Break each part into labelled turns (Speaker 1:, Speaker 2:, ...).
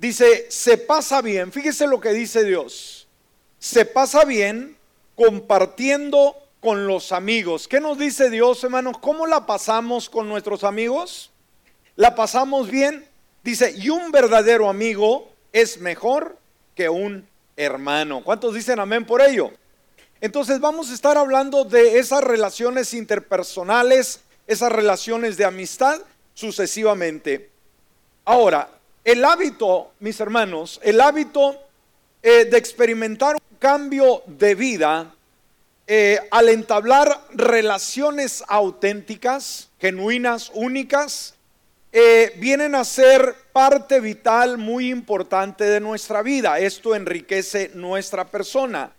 Speaker 1: dice, se pasa bien, fíjese lo que dice Dios, se pasa bien compartiendo con los amigos. ¿Qué nos dice Dios, hermanos? ¿Cómo la pasamos con nuestros amigos? ¿La pasamos bien? Dice, y un verdadero amigo es mejor que un hermano. ¿Cuántos dicen amén por ello? Entonces vamos a estar hablando de esas relaciones interpersonales, esas relaciones de amistad sucesivamente. Ahora, el hábito, mis hermanos, el hábito eh, de experimentar un cambio de vida eh, al entablar relaciones auténticas, genuinas, únicas, eh, vienen a ser parte vital muy importante de nuestra vida. Esto enriquece nuestra persona.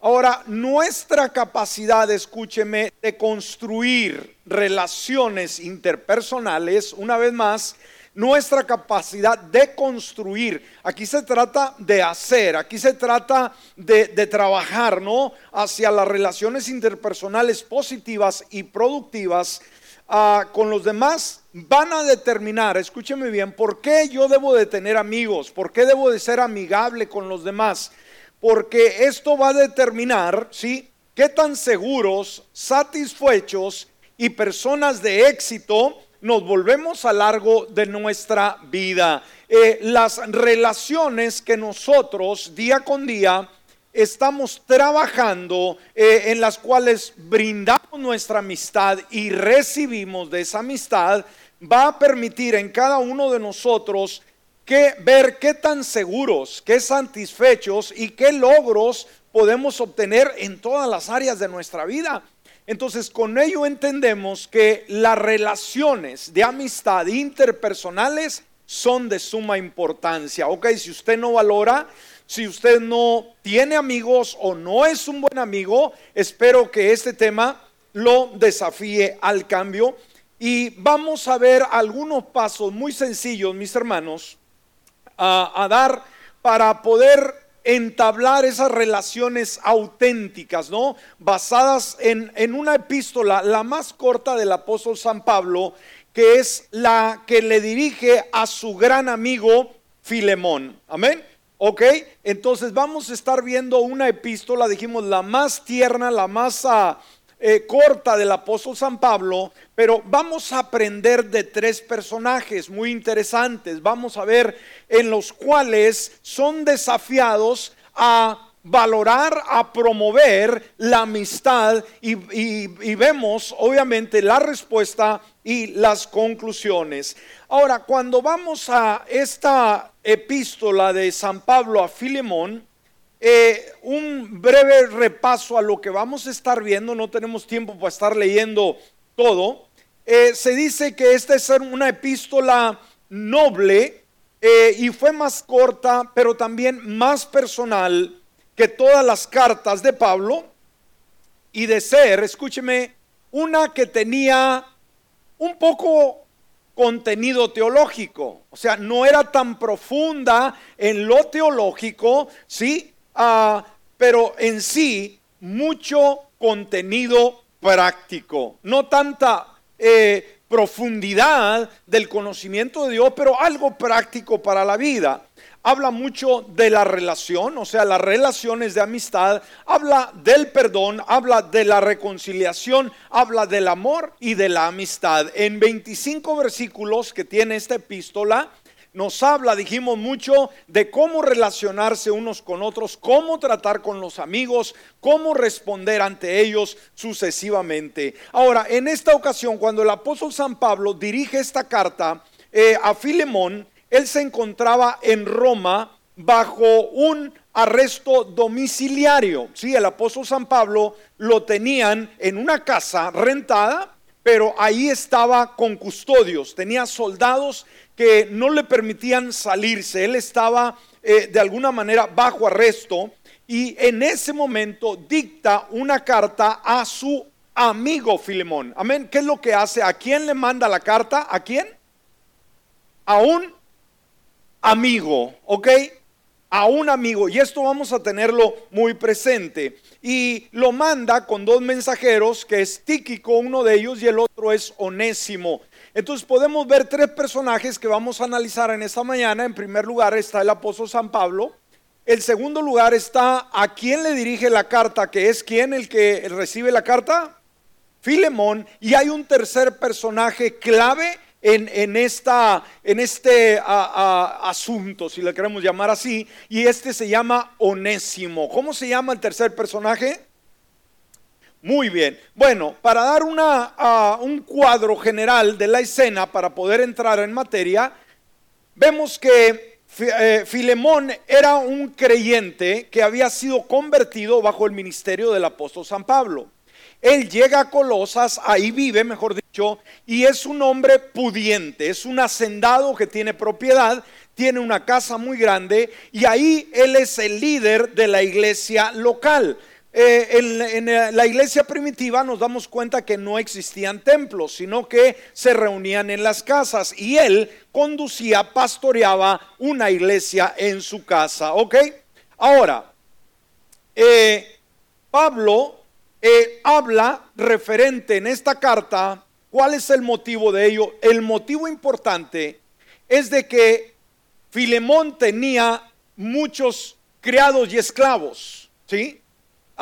Speaker 1: Ahora, nuestra capacidad, escúcheme, de construir relaciones interpersonales, una vez más, nuestra capacidad de construir. Aquí se trata de hacer, aquí se trata de, trabajar, ¿no? Hacia las relaciones interpersonales positivas y productivas ah, con los demás van a determinar, escúcheme bien, por qué yo debo de tener amigos, por qué debo de ser amigable con los demás porque esto va a determinar, ¿sí? Qué tan seguros, satisfechos y personas de éxito nos volvemos a largo de nuestra vida. Eh, las relaciones que nosotros día con día estamos trabajando, eh, en las cuales brindamos nuestra amistad y recibimos de esa amistad, va a permitir en cada uno de nosotros que ver qué tan seguros, qué satisfechos y qué logros podemos obtener en todas las áreas de nuestra vida. Entonces, con ello entendemos que las relaciones de amistad interpersonales son de suma importancia. Ok, si usted no valora, si usted no tiene amigos o no es un buen amigo, espero que este tema lo desafíe al cambio. Y vamos a ver algunos pasos muy sencillos, mis hermanos, a, dar para poder entablar esas relaciones auténticas, ¿no? Basadas en, en, una epístola, la más corta del apóstol San Pablo, que es la que le dirige a su gran amigo Filemón. Amén. Ok, entonces vamos a estar viendo una epístola, dijimos, la más tierna, la más ah, eh, corta del apóstol San Pablo, pero vamos a aprender de tres personajes muy interesantes. Vamos a ver en los cuales son desafiados a valorar, a promover la amistad y, y, vemos obviamente la respuesta y las conclusiones. Ahora, cuando vamos a esta epístola de San Pablo a Filemón, eh, un breve repaso a lo que vamos a estar viendo, no tenemos tiempo para estar leyendo todo. Eh, se dice que esta es una epístola noble eh, y fue más corta, pero también más personal que todas las cartas de Pablo y de ser, escúcheme, una que tenía un poco contenido teológico, o sea, no era tan profunda en lo teológico, ¿sí? Ah, pero en sí mucho contenido práctico, no tanta eh, profundidad del conocimiento de Dios, pero algo práctico para la vida. Habla mucho de la relación, o sea, las relaciones de amistad, habla del perdón, habla de la reconciliación, habla del amor y de la amistad. En 25 versículos que tiene esta epístola, nos habla, dijimos mucho, de cómo relacionarse unos con otros, cómo tratar con los amigos, cómo responder ante ellos sucesivamente. Ahora, en esta ocasión, cuando el apóstol San Pablo dirige esta carta eh, a Filemón, él se encontraba en Roma bajo un arresto domiciliario. Sí, el apóstol San Pablo lo tenían en una casa rentada, pero ahí estaba con custodios, tenía soldados que no le permitían salirse. Él estaba eh, de alguna manera bajo arresto y en ese momento dicta una carta a su amigo Filemón. Amén. ¿Qué es lo que hace? ¿A quién le manda la carta? ¿A quién? A un amigo, ¿ok? A un amigo. Y esto vamos a tenerlo muy presente. Y lo manda con dos mensajeros, que es Tíquico, uno de ellos, y el otro es Onésimo. Entonces podemos ver tres personajes que vamos a analizar en esta mañana. En primer lugar está el apóstol San Pablo. En segundo lugar está a quién le dirige la carta, que es quién el que recibe la carta, Filemón. Y hay un tercer personaje clave en, esta, en este asunto, si le queremos llamar así, y este se llama Onésimo. ¿Cómo se llama el tercer personaje? Muy bien. Bueno, para dar una, un cuadro general de la escena, para poder entrar en materia, vemos que eh, Filemón era un creyente que había sido convertido bajo el ministerio del apóstol San Pablo. Él llega a Colosas, ahí vive, mejor dicho, y es un hombre pudiente, es un hacendado que tiene propiedad, tiene una casa muy grande y ahí él es el líder de la iglesia local. Eh, en, en, la iglesia primitiva nos damos cuenta que no existían templos, sino que se reunían en las casas y él conducía, pastoreaba una iglesia en su casa. ¿Ok? Ahora, eh, Pablo eh, habla referente en esta carta, ¿cuál es el motivo de ello? El motivo importante es de que Filemón tenía muchos criados y esclavos, ¿sí?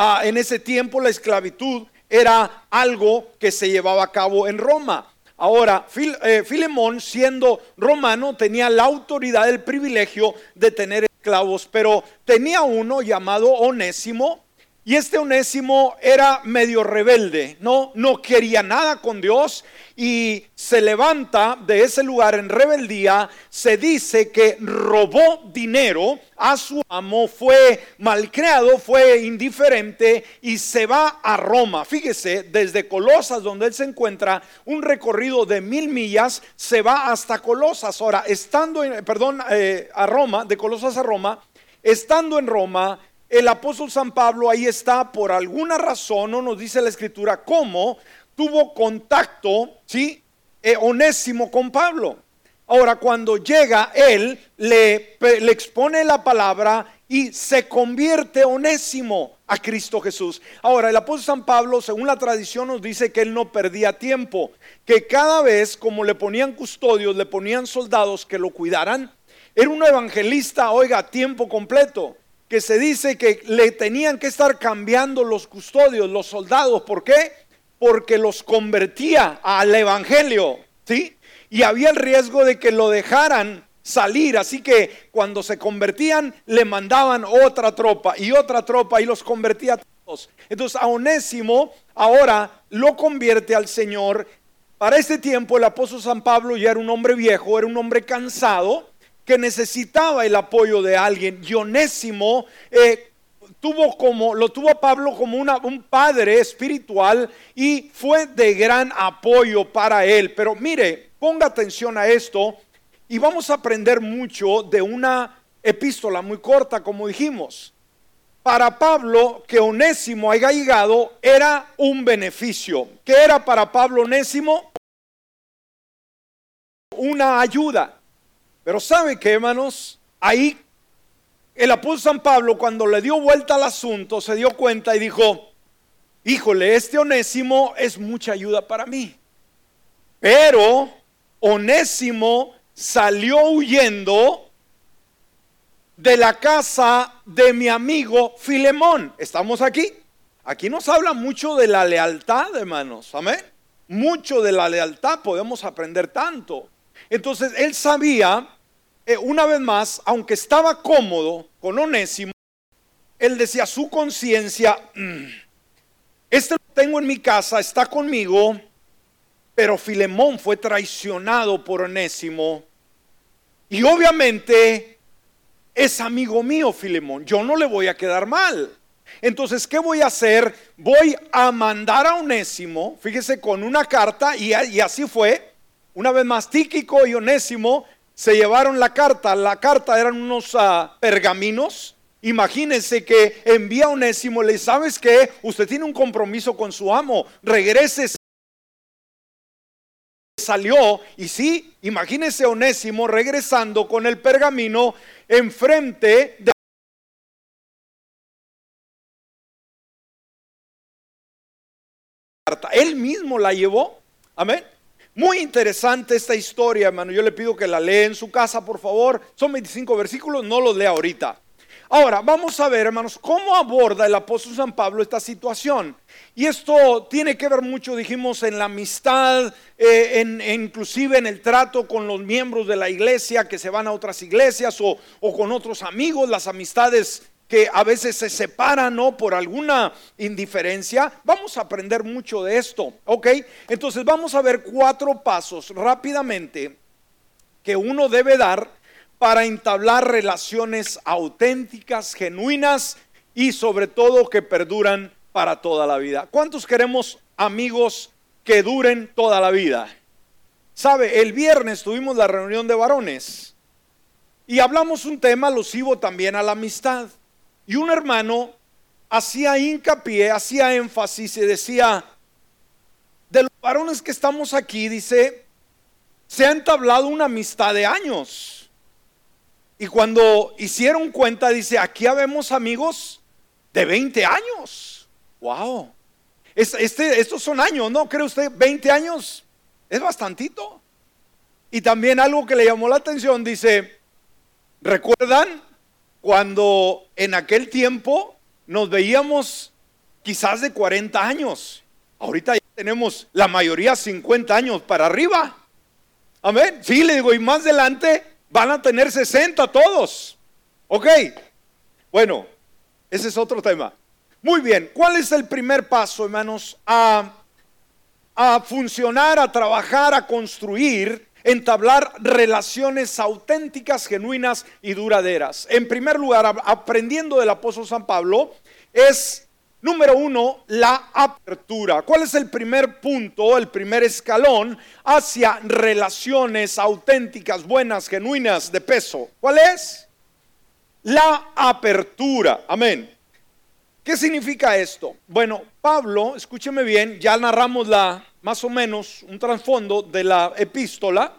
Speaker 1: Ah, en ese tiempo la esclavitud era algo que se llevaba a cabo en Roma. Ahora, eh, Filemón, siendo romano, tenía la autoridad, el privilegio de tener esclavos, pero tenía uno llamado Onésimo, y este onésimo era medio rebelde, no, no quería nada con Dios y se levanta de ese lugar en rebeldía. Se dice que robó dinero a su amo, fue malcriado, fue indiferente y se va a Roma. Fíjese, desde Colosas, donde él se encuentra, un recorrido de mil millas, se va hasta Colosas. Ahora, estando, en, perdón, eh, a Roma, de Colosas a Roma, estando en Roma, el apóstol San Pablo ahí está por alguna razón, no nos dice la escritura cómo, tuvo contacto, ¿sí? Eh, onésimo con Pablo. Ahora, cuando llega él, le, le expone la palabra y se convierte onésimo a Cristo Jesús. Ahora, el apóstol San Pablo, según la tradición, nos dice que él no perdía tiempo, que cada vez como le ponían custodios, le ponían soldados que lo cuidaran, era un evangelista, oiga, tiempo completo que se dice que le tenían que estar cambiando los custodios, los soldados. ¿Por qué? Porque los convertía al Evangelio, ¿sí? Y había el riesgo de que lo dejaran salir. Así que cuando se convertían, le mandaban otra tropa y otra tropa y los convertía a todos. Entonces a Onésimo ahora lo convierte al Señor. Para este tiempo el apóstol San Pablo ya era un hombre viejo, era un hombre cansado que necesitaba el apoyo de alguien. Dionésimo eh, tuvo como, lo tuvo Pablo como una, un padre espiritual y fue de gran apoyo para él. Pero mire, ponga atención a esto y vamos a aprender mucho de una epístola muy corta, como dijimos. Para Pablo, que Onésimo haya llegado era un beneficio. ¿Qué era para Pablo Onésimo? Una ayuda. Pero ¿sabe qué, hermanos? Ahí el apóstol San Pablo, cuando le dio vuelta al asunto, se dio cuenta y dijo, híjole, este onésimo es mucha ayuda para mí. Pero onésimo salió huyendo de la casa de mi amigo Filemón. ¿Estamos aquí? Aquí nos habla mucho de la lealtad, hermanos. Amén. Mucho de la lealtad podemos aprender tanto. Entonces él sabía eh, una vez más, aunque estaba cómodo con Onésimo, él decía su conciencia, mm, este lo tengo en mi casa, está conmigo, pero Filemón fue traicionado por Onésimo. Y obviamente es amigo mío Filemón, yo no le voy a quedar mal. Entonces, ¿qué voy a hacer? Voy a mandar a Onésimo, fíjese, con una carta, y, y así fue. Una vez más, Tíquico y Onésimo se llevaron la carta. La carta eran unos ah, pergaminos. Imagínense que envía a Onésimo, le sabes que usted tiene un compromiso con su amo, regrese. Salió y sí, imagínense Onésimo regresando con el pergamino enfrente de Él mismo la llevó. Amén. Muy interesante esta historia, hermano. Yo le pido que la lea en su casa, por favor. Son 25 versículos, no los lea ahorita. Ahora, vamos a ver, hermanos, cómo aborda el apóstol San Pablo esta situación. Y esto tiene que ver mucho, dijimos, en la amistad, eh, en, inclusive en el trato con los miembros de la iglesia que se van a otras iglesias o con otros amigos, las amistades que a veces se separan ¿no? por alguna indiferencia. Vamos a aprender mucho de esto, ¿ok? Entonces vamos a ver cuatro pasos rápidamente que uno debe dar para entablar relaciones auténticas, genuinas y sobre todo que perduran para toda la vida. ¿Cuántos queremos amigos que duren toda la vida? Sabe, el viernes tuvimos la reunión de varones y hablamos un tema alusivo también a la amistad. Y un hermano hacía hincapié, hacía énfasis y decía, de los varones que estamos aquí, dice, se ha entablado una amistad de años. Y cuando hicieron cuenta, dice, aquí habemos amigos de 20 años. ¡Wow! Este, estos son años, ¿no? ¿Cree usted? 20 años es bastantito. Y también algo que le llamó la atención, dice, ¿recuerdan cuando en aquel tiempo nos veíamos quizás de 40 años? Ahorita ya tenemos la mayoría 50 años para arriba. Amén. Sí, le digo, y más adelante van a tener 60 todos. ¿Ok? Bueno, ese es otro tema. Muy bien, ¿cuál es el primer paso, hermanos, a, a funcionar, a trabajar, a construir, entablar relaciones auténticas, genuinas y duraderas? En primer lugar, aprendiendo del apóstol San Pablo, es Número uno, la apertura. ¿Cuál es el primer punto, el primer escalón hacia relaciones auténticas, buenas, genuinas, de peso? ¿Cuál es? La apertura. Amén. ¿Qué significa esto? Bueno, Pablo, escúcheme bien, ya narramos la más o menos un trasfondo de la epístola.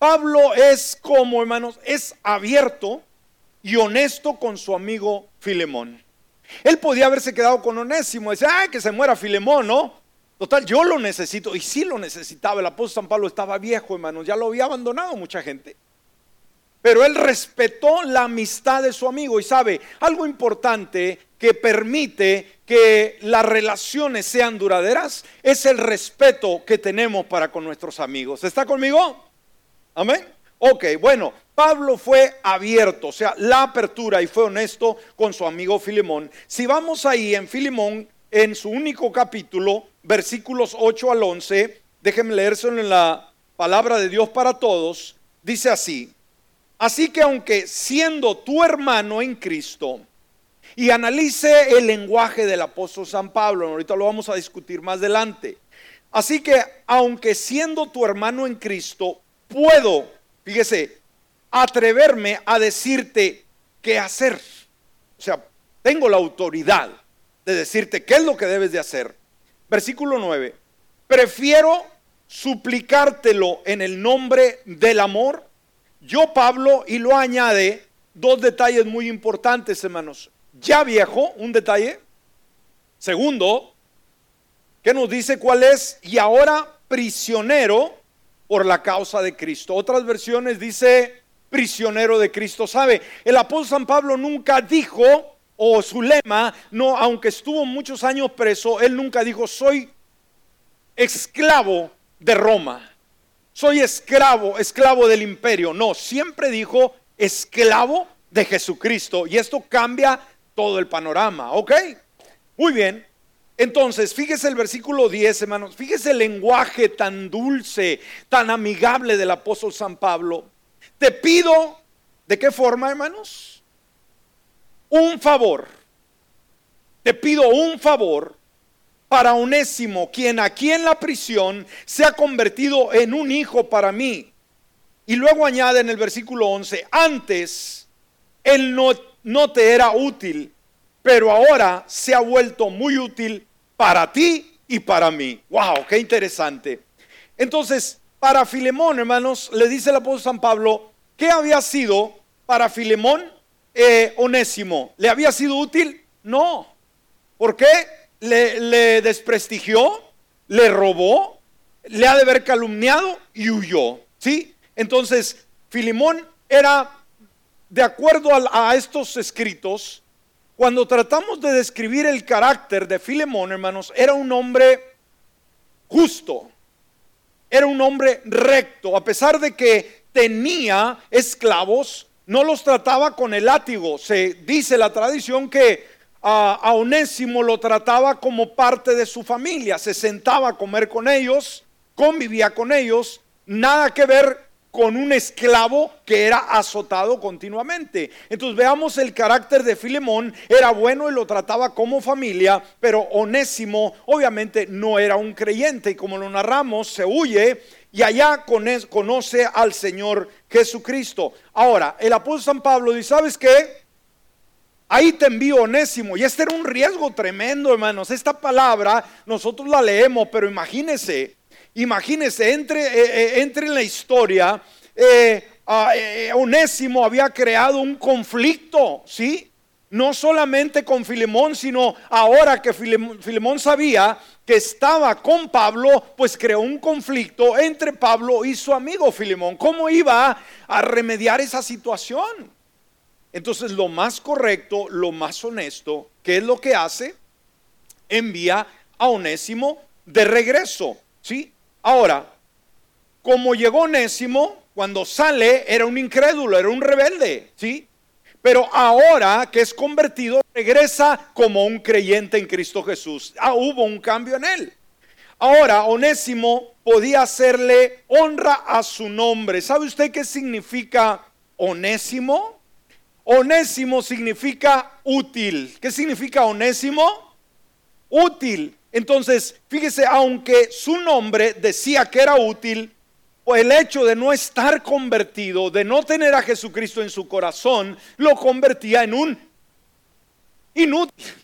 Speaker 1: Pablo es como, hermanos, es abierto y honesto con su amigo Filemón. Él podía haberse quedado con Onésimo, decir, ay, que se muera Filemón, ¿no? Total, yo lo necesito, y sí lo necesitaba. El apóstol San Pablo estaba viejo, hermanos, ya lo había abandonado mucha gente. Pero él respetó la amistad de su amigo y sabe, algo importante que permite que las relaciones sean duraderas es el respeto que tenemos para con nuestros amigos. ¿Está conmigo? Amén. Ok, bueno, Pablo fue abierto, o sea, la apertura y fue honesto con su amigo Filemón. Si vamos ahí en Filemón, en su único capítulo, versículos 8 al 11, déjenme leérselo en la palabra de Dios para todos, dice así, así que aunque siendo tu hermano en Cristo, y analice el lenguaje del apóstol San Pablo, ahorita lo vamos a discutir más adelante, así que aunque siendo tu hermano en Cristo, puedo, fíjese, atreverme a decirte qué hacer. O sea, tengo la autoridad de decirte qué es lo que debes de hacer. Versículo 9. Prefiero suplicártelo en el nombre del amor. Yo, Pablo, y lo añade dos detalles muy importantes, hermanos. Ya viejo, un detalle. Segundo, que nos dice cuál es, y ahora prisionero por la causa de Cristo. Otras versiones dice prisionero de Cristo. ¿Sabe? El apóstol San Pablo nunca dijo, o su lema, no, aunque estuvo muchos años preso, él nunca dijo, soy esclavo de Roma. Soy esclavo, esclavo del imperio. No, siempre dijo esclavo de Jesucristo. Y esto cambia todo el panorama, ¿ok? Muy bien. Entonces, fíjese el versículo 10, hermanos. Fíjese el lenguaje tan dulce, tan amigable del apóstol San Pablo. Te pido, ¿de qué forma, hermanos? Un favor. Te pido un favor para Onésimo, quien aquí en la prisión se ha convertido en un hijo para mí. Y luego añade en el versículo 11, antes él no, no te era útil, pero ahora se ha vuelto muy útil para ti y para mí. ¡Wow! ¡Qué interesante! Entonces, para Filemón, hermanos, le dice el apóstol San Pablo, ¿qué había sido para Filemón eh, Onésimo? ¿Le había sido útil? No. ¿Por qué? ¿Le, desprestigió? ¿Le robó? le ha de haber calumniado y huyó. ¿Sí? Entonces, Filimón era, de acuerdo a, estos escritos, cuando tratamos de describir el carácter de Filemón, hermanos, era un hombre justo, era un hombre recto, a pesar de que tenía esclavos, no los trataba con el látigo. Se dice la tradición que a, Onésimo lo trataba como parte de su familia, se sentaba a comer con ellos, convivía con ellos, nada que ver con un esclavo que era azotado continuamente. Entonces veamos el carácter de Filemón, era bueno y lo trataba como familia, pero Onésimo obviamente no era un creyente y como lo narramos, se huye y allá conoce al Señor Jesucristo. Ahora, el apóstol San Pablo dice, ¿sabes qué? Ahí te envío Onésimo. Y este era un riesgo tremendo, hermanos. Esta palabra nosotros la leemos, pero imagínense, imagínense, entre, eh, eh, entre en la historia. Eh, Onésimo había creado un conflicto, ¿sí? No solamente con Filemón, sino ahora que Filemón sabía que estaba con Pablo, pues creó un conflicto entre Pablo y su amigo Filemón. ¿Cómo iba a remediar esa situación? Entonces lo más correcto, lo más honesto, ¿qué es lo que hace? Envía a Onésimo de regreso, ¿sí? Ahora, como llegó Onésimo, cuando sale era un incrédulo, era un rebelde, ¿sí? Pero ahora que es convertido, regresa como un creyente en Cristo Jesús. Ah, hubo un cambio en él. Ahora, Onésimo podía hacerle honra a su nombre. ¿Sabe usted qué significa Onésimo? Onésimo significa útil. ¿Qué significa Onésimo? Útil. Entonces, fíjese, aunque su nombre decía que era útil, el hecho de no estar convertido, de no tener a Jesucristo en su corazón, lo convertía en un inútil.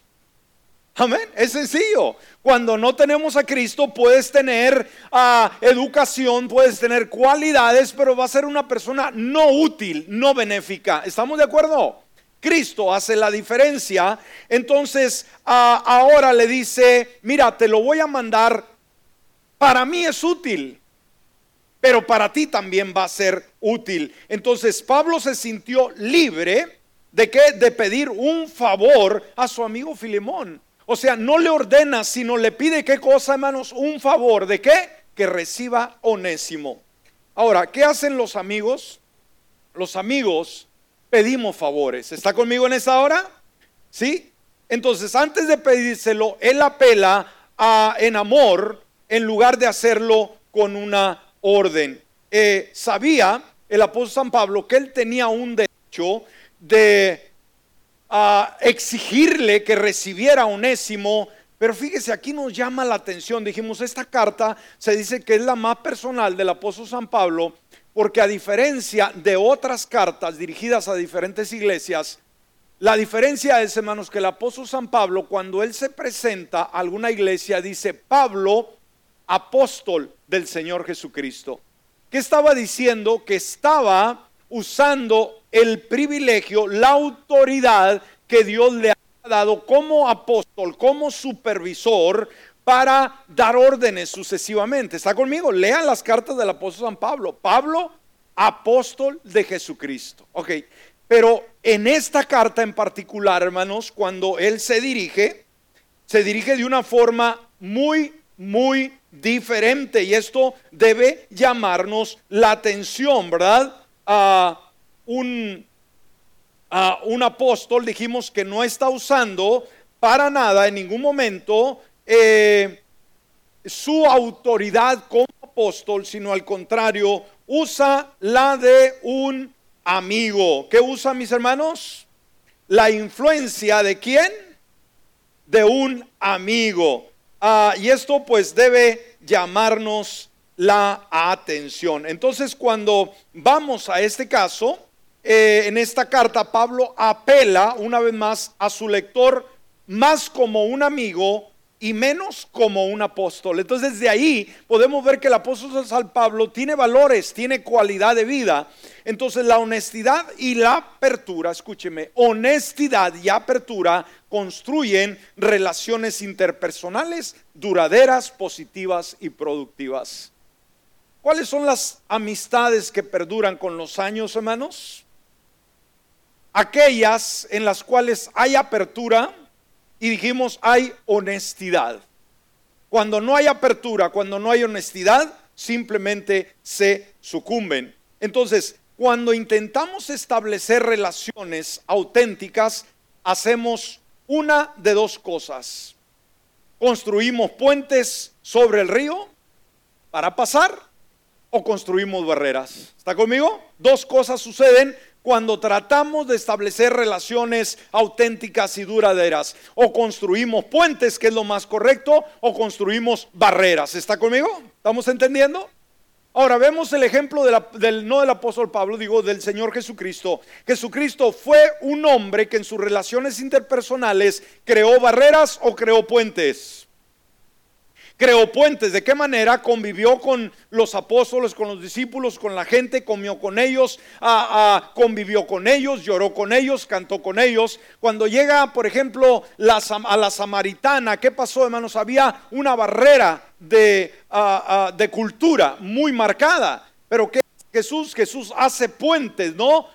Speaker 1: Amén, es sencillo. Cuando no tenemos a Cristo puedes tener ah, educación, puedes tener cualidades, pero va a ser una persona no útil, no benéfica. ¿Estamos de acuerdo? Cristo hace la diferencia. Entonces ah, ahora le dice, mira, te lo voy a mandar. Para mí es útil pero para ti también va a ser útil. Entonces Pablo se sintió libre de que de pedir un favor a su amigo Filemón. O sea, no le ordena, sino le pide qué cosa, hermanos, un favor de qué? Que reciba onésimo. Ahora, ¿qué hacen los amigos? Los amigos pedimos favores. ¿Está conmigo en esa hora? ¿Sí? Entonces, antes de pedírselo, él apela a, en amor en lugar de hacerlo con una orden. Eh, sabía el apóstol San Pablo que él tenía un derecho de ah, exigirle que recibiera onésimo, pero fíjese, aquí nos llama la atención, dijimos, esta carta se dice que es la más personal del apóstol San Pablo, porque a diferencia de otras cartas dirigidas a diferentes iglesias, la diferencia es, hermanos, que el apóstol San Pablo, cuando él se presenta a alguna iglesia, dice, Pablo, apóstol del Señor Jesucristo. ¿Qué estaba diciendo? Que estaba usando el privilegio, la autoridad que Dios le ha dado como apóstol, como supervisor, para dar órdenes sucesivamente. ¿Está conmigo? Lean las cartas del apóstol San Pablo. Pablo, apóstol de Jesucristo. Ok, pero en esta carta en particular, hermanos, cuando él se dirige, se dirige de una forma muy, muy diferente y esto debe llamarnos la atención, ¿verdad? A un, un apóstol dijimos que no está usando para nada en ningún momento eh, su autoridad como apóstol, sino al contrario, usa la de un amigo. ¿Qué usa, mis hermanos? La influencia de quién? De un amigo. Ah, y esto pues debe llamarnos la atención. Entonces cuando vamos a este caso, eh, en esta carta Pablo apela una vez más a su lector más como un amigo y menos como un apóstol. Entonces desde ahí podemos ver que el apóstol San Pablo tiene valores, tiene cualidad de vida. Entonces la honestidad y la apertura, escúcheme, honestidad y apertura construyen relaciones interpersonales duraderas, positivas y productivas. ¿Cuáles son las amistades que perduran con los años, hermanos? Aquellas en las cuales hay apertura, y dijimos hay honestidad. Cuando no hay apertura, cuando no hay honestidad, simplemente se sucumben. Entonces, cuando intentamos establecer relaciones auténticas, hacemos una de dos cosas. Construimos puentes sobre el río para pasar o construimos barreras. ¿Está conmigo? Dos cosas suceden cuando tratamos de establecer relaciones auténticas y duraderas. O construimos puentes, que es lo más correcto, o construimos barreras. ¿Está conmigo? ¿Estamos entendiendo? Ahora vemos el ejemplo del, no del apóstol Pablo, digo, del Señor Jesucristo. Jesucristo fue un hombre que en sus relaciones interpersonales creó barreras o creó puentes creó puentes. ¿De qué manera convivió con los apóstoles, con los discípulos, con la gente? Comió con ellos, convivió con ellos, lloró con ellos, cantó con ellos. Cuando llega, por ejemplo, a la samaritana, ¿qué pasó, hermanos? Había una barrera de, de cultura muy marcada. Pero ¿qué Jesús? Jesús hace puentes, ¿no?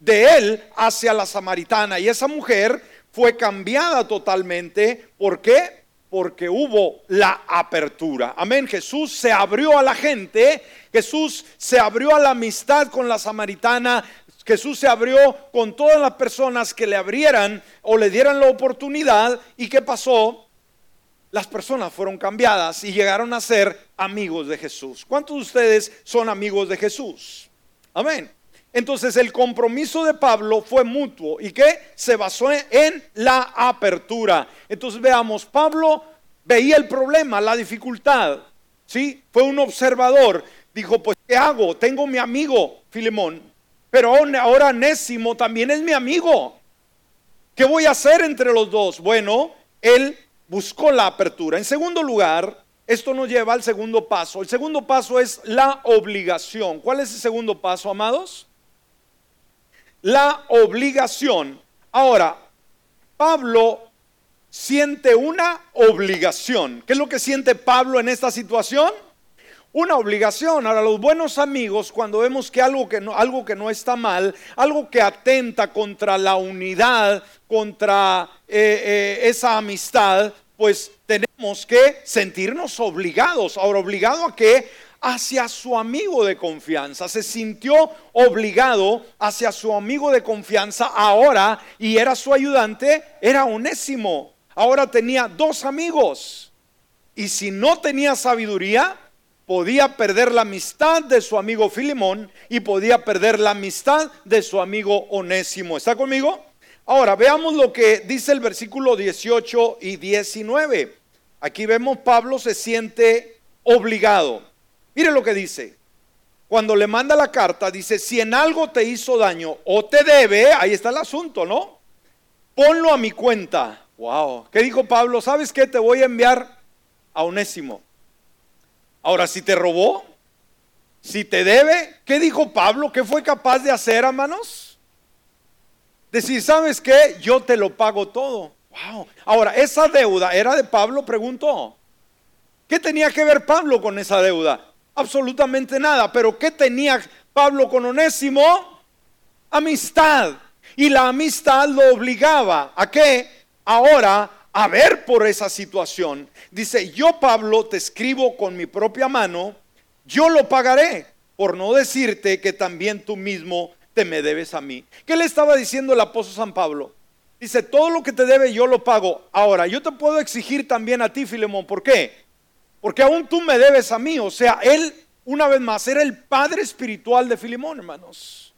Speaker 1: De él hacia la samaritana. Y esa mujer fue cambiada totalmente. ¿Por qué? Porque hubo la apertura. Amén. Jesús se abrió a la gente, Jesús se abrió a la amistad con la samaritana, Jesús se abrió con todas las personas que le abrieran o le dieran la oportunidad. ¿Y qué pasó? Las personas fueron cambiadas y llegaron a ser amigos de Jesús. ¿Cuántos de ustedes son amigos de Jesús? Amén. Entonces el compromiso de Pablo fue mutuo y que se basó en la apertura. Entonces veamos, Pablo veía el problema, la dificultad, ¿sí? Fue un observador. Dijo, pues, ¿qué hago? Tengo mi amigo Filemón, pero ahora Nésimo también es mi amigo. ¿Qué voy a hacer entre los dos? Bueno, él buscó la apertura. En segundo lugar, esto nos lleva al segundo paso. El segundo paso es la obligación. ¿Cuál es el segundo paso, amados? La obligación. Ahora, Pablo siente una obligación. ¿Qué es lo que siente Pablo en esta situación? Una obligación. Ahora, los buenos amigos, cuando vemos que algo que no, algo que no está mal, algo que atenta contra la unidad, contra eh, eh, esa amistad, pues tenemos que sentirnos obligados. Ahora, obligado a qué? Hacia su amigo de confianza. Se sintió obligado hacia su amigo de confianza ahora y era su ayudante, era onésimo. Ahora tenía dos amigos. Y si no tenía sabiduría, podía perder la amistad de su amigo Filimón y podía perder la amistad de su amigo Onésimo. ¿Está conmigo? Ahora veamos lo que dice el versículo 18 y 19. Aquí vemos Pablo se siente obligado. Mire lo que dice. Cuando le manda la carta, dice, si en algo te hizo daño o te debe, ahí está el asunto, ¿no? Ponlo a mi cuenta. Wow. ¿Qué dijo Pablo? ¿Sabes qué? Te voy a enviar a Onésimo. Ahora, si te robó, si te debe, ¿qué dijo Pablo? ¿Qué fue capaz de hacer, hermanos? Decir, ¿sabes qué? Yo te lo pago todo. Wow. Ahora, esa deuda era de Pablo, preguntó. ¿Qué tenía que ver Pablo con esa deuda? Absolutamente nada. Pero ¿qué tenía Pablo con Onésimo? Amistad. Y la amistad lo obligaba a que ahora a ver por esa situación. Dice, yo Pablo te escribo con mi propia mano, yo lo pagaré, por no decirte que también tú mismo te me debes a mí. ¿Qué le estaba diciendo el apóstol San Pablo? Dice, todo lo que te debe yo lo pago. Ahora, yo te puedo exigir también a ti, Filemón. ¿Por qué? Porque aún tú me debes a mí. O sea, él, una vez más, era el padre espiritual de Filimón, hermanos.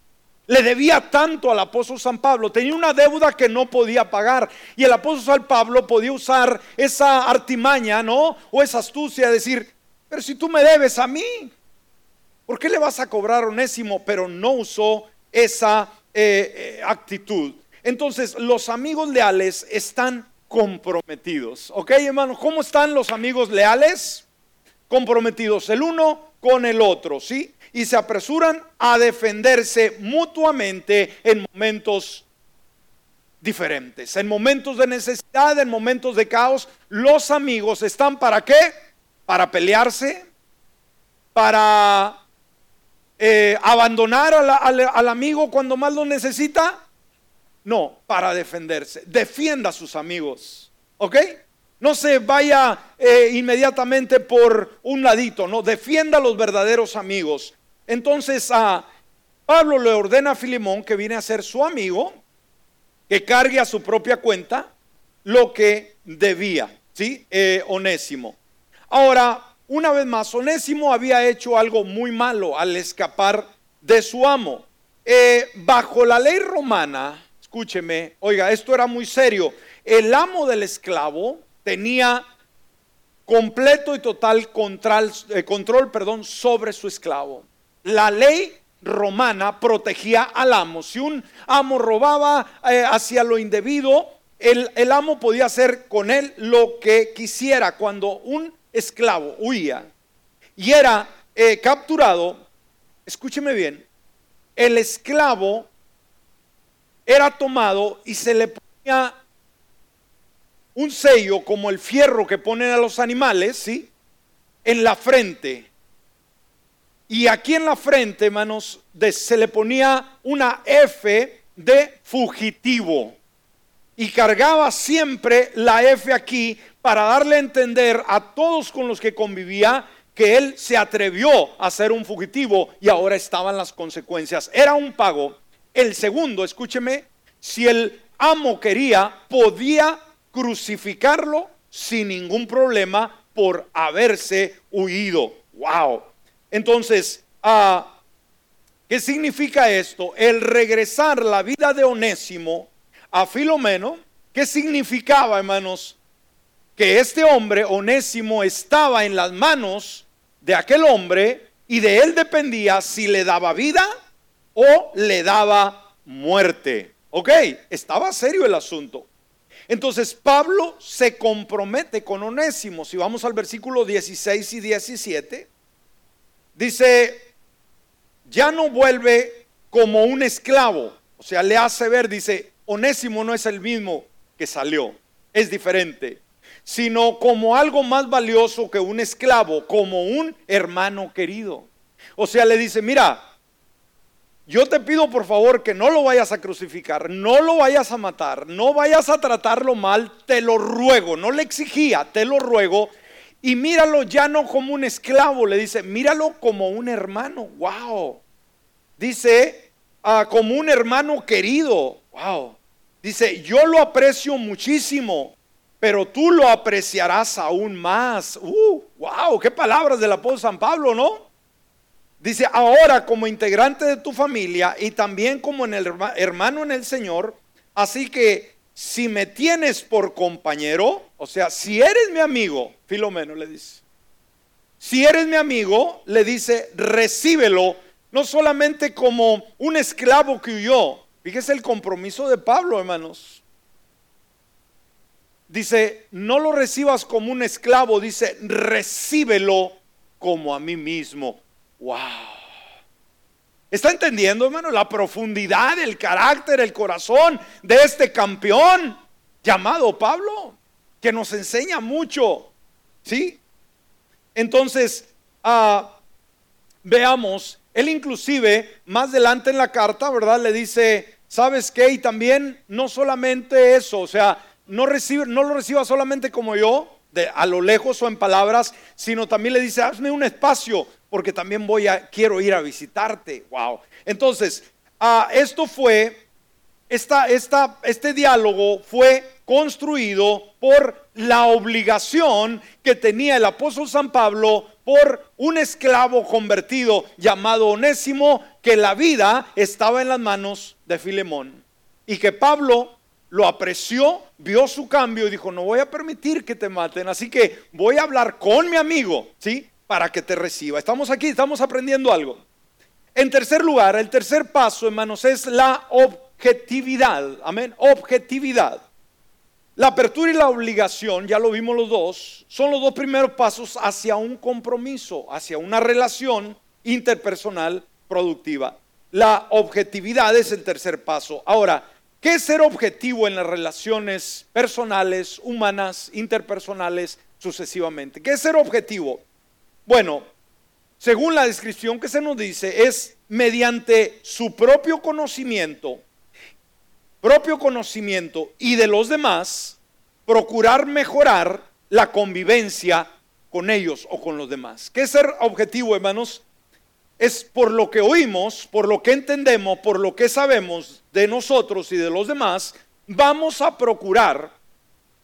Speaker 1: Le debía tanto al apóstol San Pablo, tenía una deuda que no podía pagar. Y el apóstol San Pablo podía usar esa artimaña, ¿no? O esa astucia, decir, pero si tú me debes a mí, ¿por qué le vas a cobrar onésimo? Pero no usó esa eh, eh, actitud. Entonces, los amigos leales están comprometidos. ¿Ok, hermanos? ¿Cómo están los amigos leales? Comprometidos el uno con el otro, ¿sí? Y se apresuran a defenderse mutuamente en momentos diferentes. En momentos de necesidad, en momentos de caos, los amigos están para qué? Para pelearse, para eh, abandonar al, amigo cuando más lo necesita. No, para defenderse. Defienda a sus amigos. ¿Ok? No se vaya eh, inmediatamente por un ladito, no, defienda a los verdaderos amigos. Entonces a Pablo le ordena a Filimón que viene a ser su amigo que cargue a su propia cuenta lo que debía, ¿sí? Eh, Onésimo. Ahora, una vez más, Onésimo había hecho algo muy malo al escapar de su amo. Eh, bajo la ley romana, escúcheme, oiga, esto era muy serio. El amo del esclavo tenía completo y total control, eh, perdón, sobre su esclavo. La ley romana protegía al amo. Si un amo robaba eh, hacia lo indebido, el, el, amo podía hacer con él lo que quisiera. Cuando un esclavo huía y era eh, capturado, escúcheme bien, el esclavo era tomado y se le ponía un sello como el fierro que ponen a los animales, ¿sí? En la frente y aquí en la frente, hermanos, se le ponía una F de fugitivo. Y cargaba siempre la F aquí para darle a entender a todos con los que convivía que él se atrevió a ser un fugitivo y ahora estaban las consecuencias. Era un pago. El segundo, escúcheme, si el amo quería, podía crucificarlo sin ningún problema por haberse huido. ¡Wow! Entonces, ah, ¿qué significa esto? El regresar la vida de Onésimo a Filomeno, ¿qué significaba, hermanos? Que este hombre, Onésimo, estaba en las manos de aquel hombre y de él dependía si le daba vida o le daba muerte. ¿Ok? Estaba serio el asunto. Entonces Pablo se compromete con Onésimo. Si vamos al versículo 16 y 17, Dice, ya no vuelve como un esclavo. O sea, le hace ver, dice, Onésimo no es el mismo que salió, es diferente, sino como algo más valioso que un esclavo, como un hermano querido. O sea, le dice, mira, yo te pido por favor que no lo vayas a crucificar, no lo vayas a matar, no vayas a tratarlo mal, te lo ruego, no le exigía, te lo ruego, y míralo ya no como un esclavo, le dice, míralo como un hermano. Wow. Dice, ah, como un hermano querido. Wow. Dice, yo lo aprecio muchísimo, pero tú lo apreciarás aún más. Uh, wow, qué palabras del apóstol San Pablo, ¿no? Dice, ahora como integrante de tu familia y también como en el hermano en el Señor, así que si me tienes por compañero, o sea, si eres mi amigo, Filomeno le dice, si eres mi amigo, le dice, recíbelo, no solamente como un esclavo que huyó, fíjese el compromiso de Pablo, hermanos. Dice, no lo recibas como un esclavo, dice, recíbelo como a mí mismo. ¡Wow! ¿Está entendiendo, hermano? La profundidad, el carácter, el corazón de este campeón llamado Pablo, que nos enseña mucho. ¿Sí? Entonces, ah, veamos, él inclusive más adelante en la carta, ¿verdad? Le dice, ¿sabes qué? Y también no solamente eso, o sea, no, recibe, no lo reciba solamente como yo, de, a lo lejos o en palabras, sino también le dice, hazme un espacio porque también voy a, quiero ir a visitarte. Wow. Entonces, ah, esto fue, esta, esta, este diálogo fue construido por la obligación que tenía el apóstol San Pablo por un esclavo convertido llamado Onésimo, que la vida estaba en las manos de Filemón. Y que Pablo lo apreció, vio su cambio y dijo, no voy a permitir que te maten, así que voy a hablar con mi amigo, ¿sí? Para que te reciba. Estamos aquí, estamos aprendiendo algo. En tercer lugar, el tercer paso, hermanos, es la objetividad. Amén. Objetividad. La apertura y la obligación, ya lo vimos los dos, son los dos primeros pasos hacia un compromiso, hacia una relación interpersonal productiva. La objetividad es el tercer paso. Ahora, ¿qué es ser objetivo en las relaciones personales, humanas, interpersonales, sucesivamente? ¿Qué es ser objetivo? Bueno, según la descripción que se nos dice, es mediante su propio conocimiento, propio conocimiento y de los demás, procurar mejorar la convivencia con ellos o con los demás. ¿Qué es ser objetivo, hermanos? Es por lo que oímos, por lo que entendemos, por lo que sabemos de nosotros y de los demás, vamos a procurar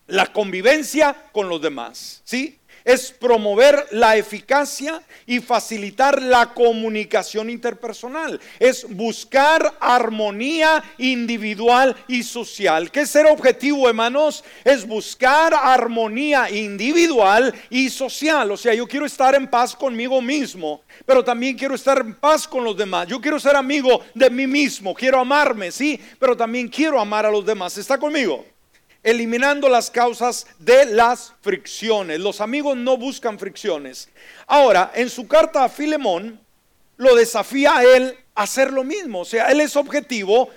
Speaker 1: la convivencia con los demás. ¿Sí? Es promover la eficacia y facilitar la comunicación interpersonal. Es buscar armonía individual y social. ¿Qué es ser objetivo, hermanos? Es buscar armonía individual y social. O sea, yo quiero estar en paz conmigo mismo, pero también quiero estar en paz con los demás. Yo quiero ser amigo de mí mismo, quiero amarme, sí, pero también quiero amar a los demás. ¿Está conmigo? Eliminando las causas de las fricciones. Los amigos no buscan fricciones. Ahora, en su carta a Filemón, lo desafía a él a hacer lo mismo. O sea, él es objetivo.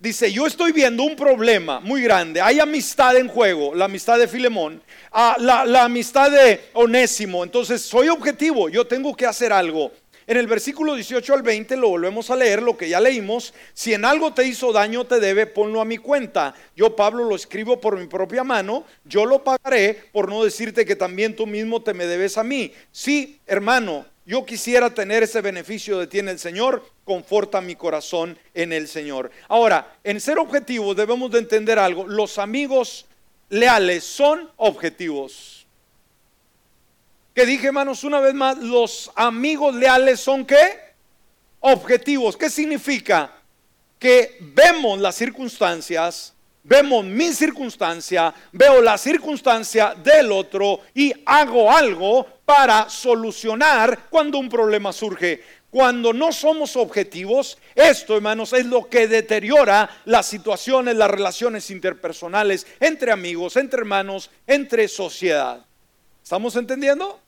Speaker 1: Dice, yo estoy viendo un problema muy grande. Hay amistad en juego, la amistad de Filemón, ah, la, la amistad de Onésimo. Entonces, soy objetivo, yo tengo que hacer algo. En el versículo 18 al 20 lo volvemos a leer, lo que ya leímos. Si en algo te hizo daño, te debe, ponlo a mi cuenta. Yo, Pablo, lo escribo por mi propia mano. Yo lo pagaré por no decirte que también tú mismo te me debes a mí. Sí, hermano, yo quisiera tener ese beneficio de ti en el Señor. Conforta mi corazón en el Señor. Ahora, en ser objetivos debemos de entender algo. Los amigos leales son objetivos que dije, hermanos, una vez más, los amigos leales son qué? Objetivos. ¿Qué significa? Que vemos las circunstancias, vemos mi circunstancia, veo la circunstancia del otro y hago algo para solucionar cuando un problema surge. Cuando no somos objetivos, esto, hermanos, es lo que deteriora las situaciones, las relaciones interpersonales entre amigos, entre hermanos, entre sociedad. ¿Estamos entendiendo?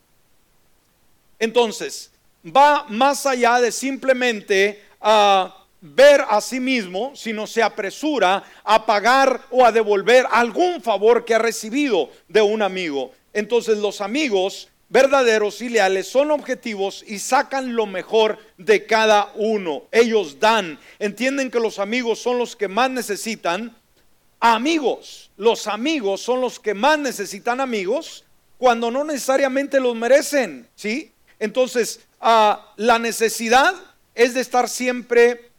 Speaker 1: Entonces, va más allá de simplemente ah, ver a sí mismo, sino se apresura a pagar o a devolver algún favor que ha recibido de un amigo. Entonces los amigos verdaderos y leales son objetivos y sacan lo mejor de cada uno. Ellos dan, entienden que los amigos son los que más necesitan amigos. Los amigos son los que más necesitan amigos cuando no necesariamente los merecen, ¿sí? Entonces, ah, la necesidad es de estar siempre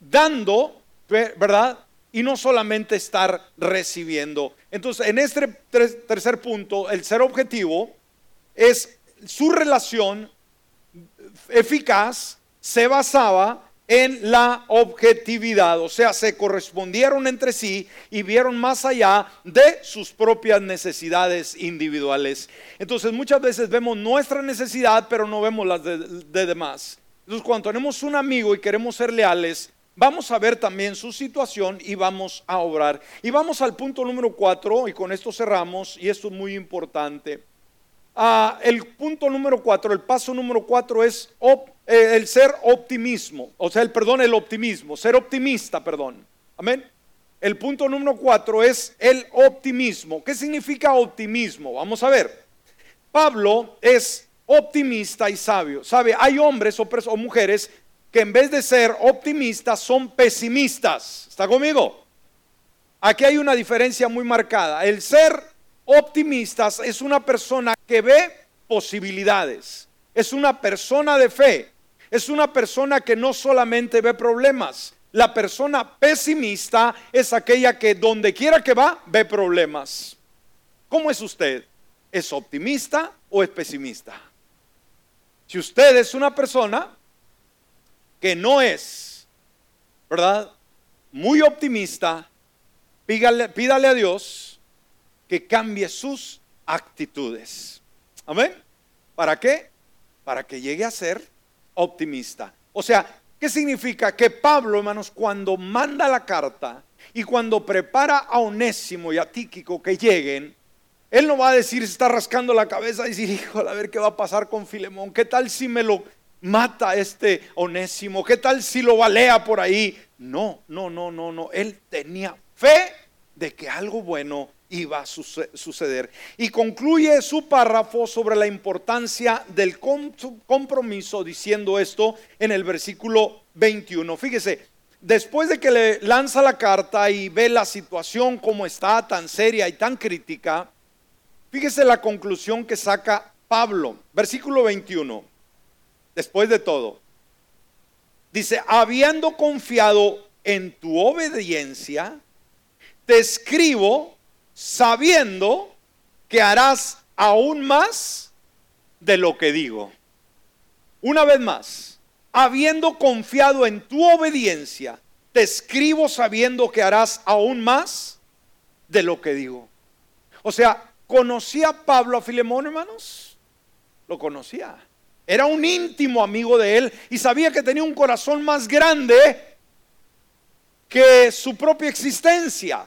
Speaker 1: dando, ¿verdad? Y no solamente estar recibiendo. Entonces, en este tercer punto, el ser objetivo es su relación eficaz se basaba en la objetividad, o sea, se correspondieron entre sí y vieron más allá de sus propias necesidades individuales. Entonces muchas veces vemos nuestra necesidad, pero no vemos las de, demás. Entonces cuando tenemos un amigo y queremos ser leales, vamos a ver también su situación y vamos a obrar. Y vamos al punto número cuatro, y con esto cerramos, y esto es muy importante. Ah, el punto número cuatro, el paso número cuatro es eh, el ser optimismo, o sea, el perdón, el optimismo, ser optimista, perdón. Amén. El punto número cuatro es el optimismo. ¿Qué significa optimismo? Vamos a ver. Pablo es optimista y sabio. Sabe, hay hombres o, o mujeres que en vez de ser optimistas son pesimistas. ¿Está conmigo? Aquí hay una diferencia muy marcada. El ser optimistas es una persona que ve posibilidades, es una persona de fe, es una persona que no solamente ve problemas. La persona pesimista es aquella que donde quiera que va ve problemas. ¿Cómo es usted? ¿Es optimista o es pesimista? Si usted es una persona que no es, ¿verdad? Muy optimista, pídale, pídale a Dios que cambie sus actitudes. Amén. ¿Para qué? Para que llegue a ser optimista. O sea, ¿Qué significa? Que Pablo, hermanos, cuando manda la carta y cuando prepara a Onésimo y a Tíquico que lleguen, él no va a decir, se está rascando la cabeza y decir, hijo, a ver qué va a pasar con Filemón, qué tal si me lo mata este Onésimo, qué tal si lo balea por ahí. No, no, no, no, no, él tenía fe de que algo bueno iba a suceder. Y concluye su párrafo sobre la importancia del compromiso diciendo esto en el versículo 21. Fíjese, después de que le lanza la carta y ve la situación como está, tan seria y tan crítica, fíjese la conclusión que saca Pablo, versículo 21, después de todo. Dice, habiendo confiado en tu obediencia, te escribo sabiendo que harás aún más de lo que digo. Una vez más, habiendo confiado en tu obediencia, te escribo sabiendo que harás aún más de lo que digo. O sea, ¿conocía Pablo a Filemón, hermanos? Lo conocía. Era un íntimo amigo de él y sabía que tenía un corazón más grande que su propia existencia.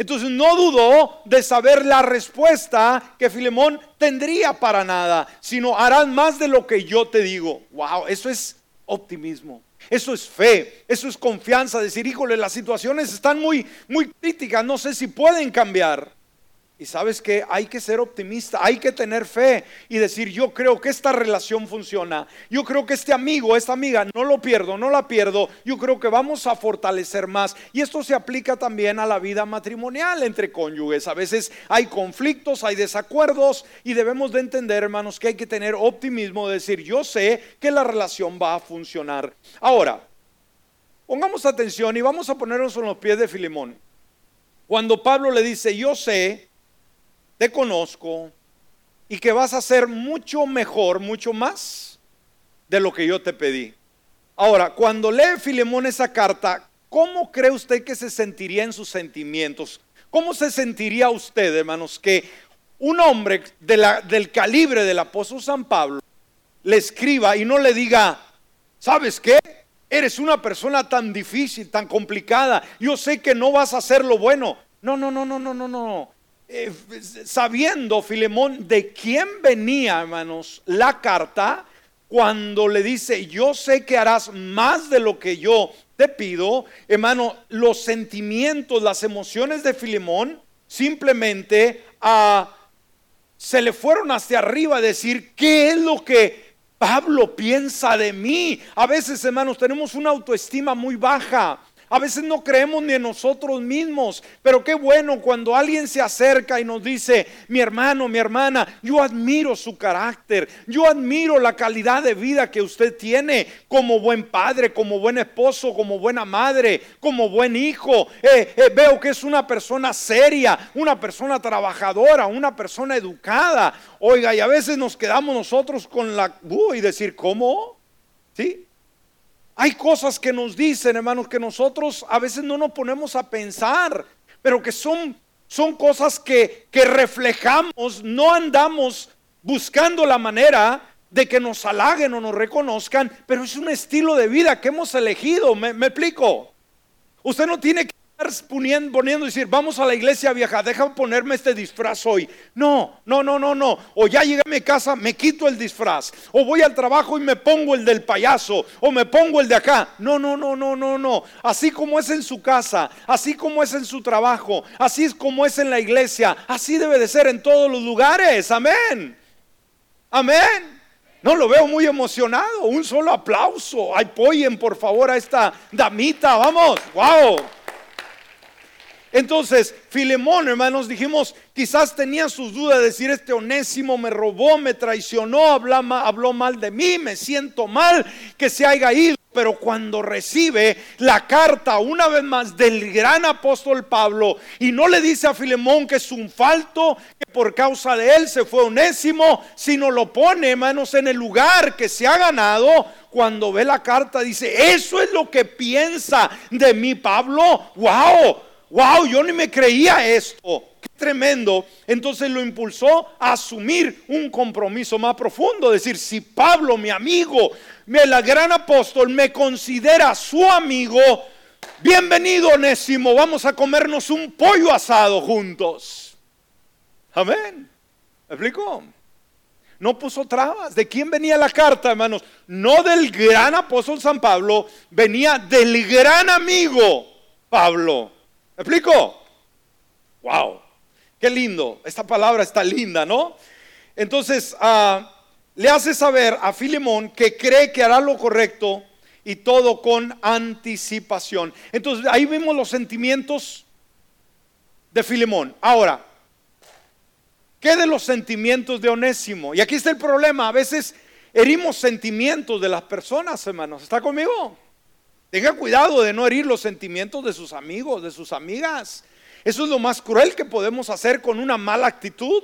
Speaker 1: Entonces no dudó de saber la respuesta que Filemón tendría para nada, sino harán más de lo que yo te digo. Wow, eso es optimismo. Eso es fe, eso es confianza, decir, híjole, las situaciones están muy, muy críticas, no sé si pueden cambiar. Y sabes que hay que ser optimista, hay que tener fe y decir, yo creo que esta relación funciona, yo creo que este amigo, esta amiga, no lo pierdo, no la pierdo, yo creo que vamos a fortalecer más. Y esto se aplica también a la vida matrimonial entre cónyuges. A veces hay conflictos, hay desacuerdos y debemos de entender, hermanos, que hay que tener optimismo, de decir, yo sé que la relación va a funcionar. Ahora, pongamos atención y vamos a ponernos en los pies de Filemón. Cuando Pablo le dice, yo sé, te conozco y que vas a ser mucho mejor, mucho más de lo que yo te pedí. Ahora, cuando lee Filemón esa carta, ¿cómo cree usted que se sentiría en sus sentimientos? ¿Cómo se sentiría usted, hermanos, que un hombre del calibre del apóstol San Pablo le escriba y no le diga, ¿sabes qué? Eres una persona tan difícil, tan complicada. Yo sé que no vas a hacer lo bueno. No, no, no, no, no, no, no. Eh, sabiendo Filemón de quién venía, hermanos, la carta, cuando le dice, yo sé que harás más de lo que yo te pido, hermano, los sentimientos, las emociones de Filemón simplemente ah, se le fueron hacia arriba a decir, ¿qué es lo que Pablo piensa de mí? A veces, hermanos, tenemos una autoestima muy baja. A veces no creemos ni en nosotros mismos, pero qué bueno cuando alguien se acerca y nos dice, mi hermano, mi hermana, yo admiro su carácter, yo admiro la calidad de vida que usted tiene como buen padre, como buen esposo, como buena madre, como buen hijo. Eh, eh, veo que es una persona seria, una persona trabajadora, una persona educada. Oiga, y a veces nos quedamos nosotros con la... Uh, y decir, ¿cómo? ¿Sí? Hay cosas que nos dicen, hermanos, que nosotros a veces no nos ponemos a pensar, pero que son, son cosas que, que reflejamos, no andamos buscando la manera de que nos halaguen o nos reconozcan, pero es un estilo de vida que hemos elegido, me, me explico. Usted no tiene que poniendo, poniendo decir, vamos a la iglesia vieja, déjame ponerme este disfraz hoy. No, no, no, no, no. O ya llegué a mi casa, me quito el disfraz. O voy al trabajo y me pongo el del payaso. O me pongo el de acá. No, no, no, no, no, no. Así como es en su casa, así como es en su trabajo, así es como es en la iglesia, así debe de ser en todos los lugares. Amén. Amén. No lo veo muy emocionado. Un solo aplauso. Apoyen por favor a esta damita. Vamos. Wow. Entonces, Filemón, hermanos, dijimos, quizás tenía sus dudas de decir, este onésimo me robó, me traicionó, habló, mal de mí, me siento mal que se haya ido. Pero cuando recibe la carta una vez más del gran apóstol Pablo y no le dice a Filemón que es un falto, que por causa de él se fue onésimo, sino lo pone, hermanos, en el lugar que se ha ganado, cuando ve la carta dice, eso es lo que piensa de mí Pablo. ¡Wow! Wow, yo ni me creía esto. Qué tremendo, entonces lo impulsó a asumir un compromiso más profundo, decir, si Pablo, mi amigo, el gran apóstol, me considera su amigo, bienvenido Onésimo, vamos a comernos un pollo asado juntos. Amén. ¿Me explico? No puso trabas. ¿De quién venía la carta, hermanos? No del gran apóstol San Pablo, venía del gran amigo Pablo. ¿Me explico? Wow. Qué lindo, esta palabra está linda, ¿no? Entonces, ah, le hace saber a Filemón que cree que hará lo correcto y todo con anticipación. Entonces, ahí vemos los sentimientos de Filemón. Ahora, ¿qué de los sentimientos de Onésimo? Y aquí está el problema, a veces herimos sentimientos de las personas, hermanos. ¿Está conmigo? Tenga cuidado de no herir los sentimientos de sus amigos, de sus amigas. Eso es lo más cruel que podemos hacer con una mala actitud.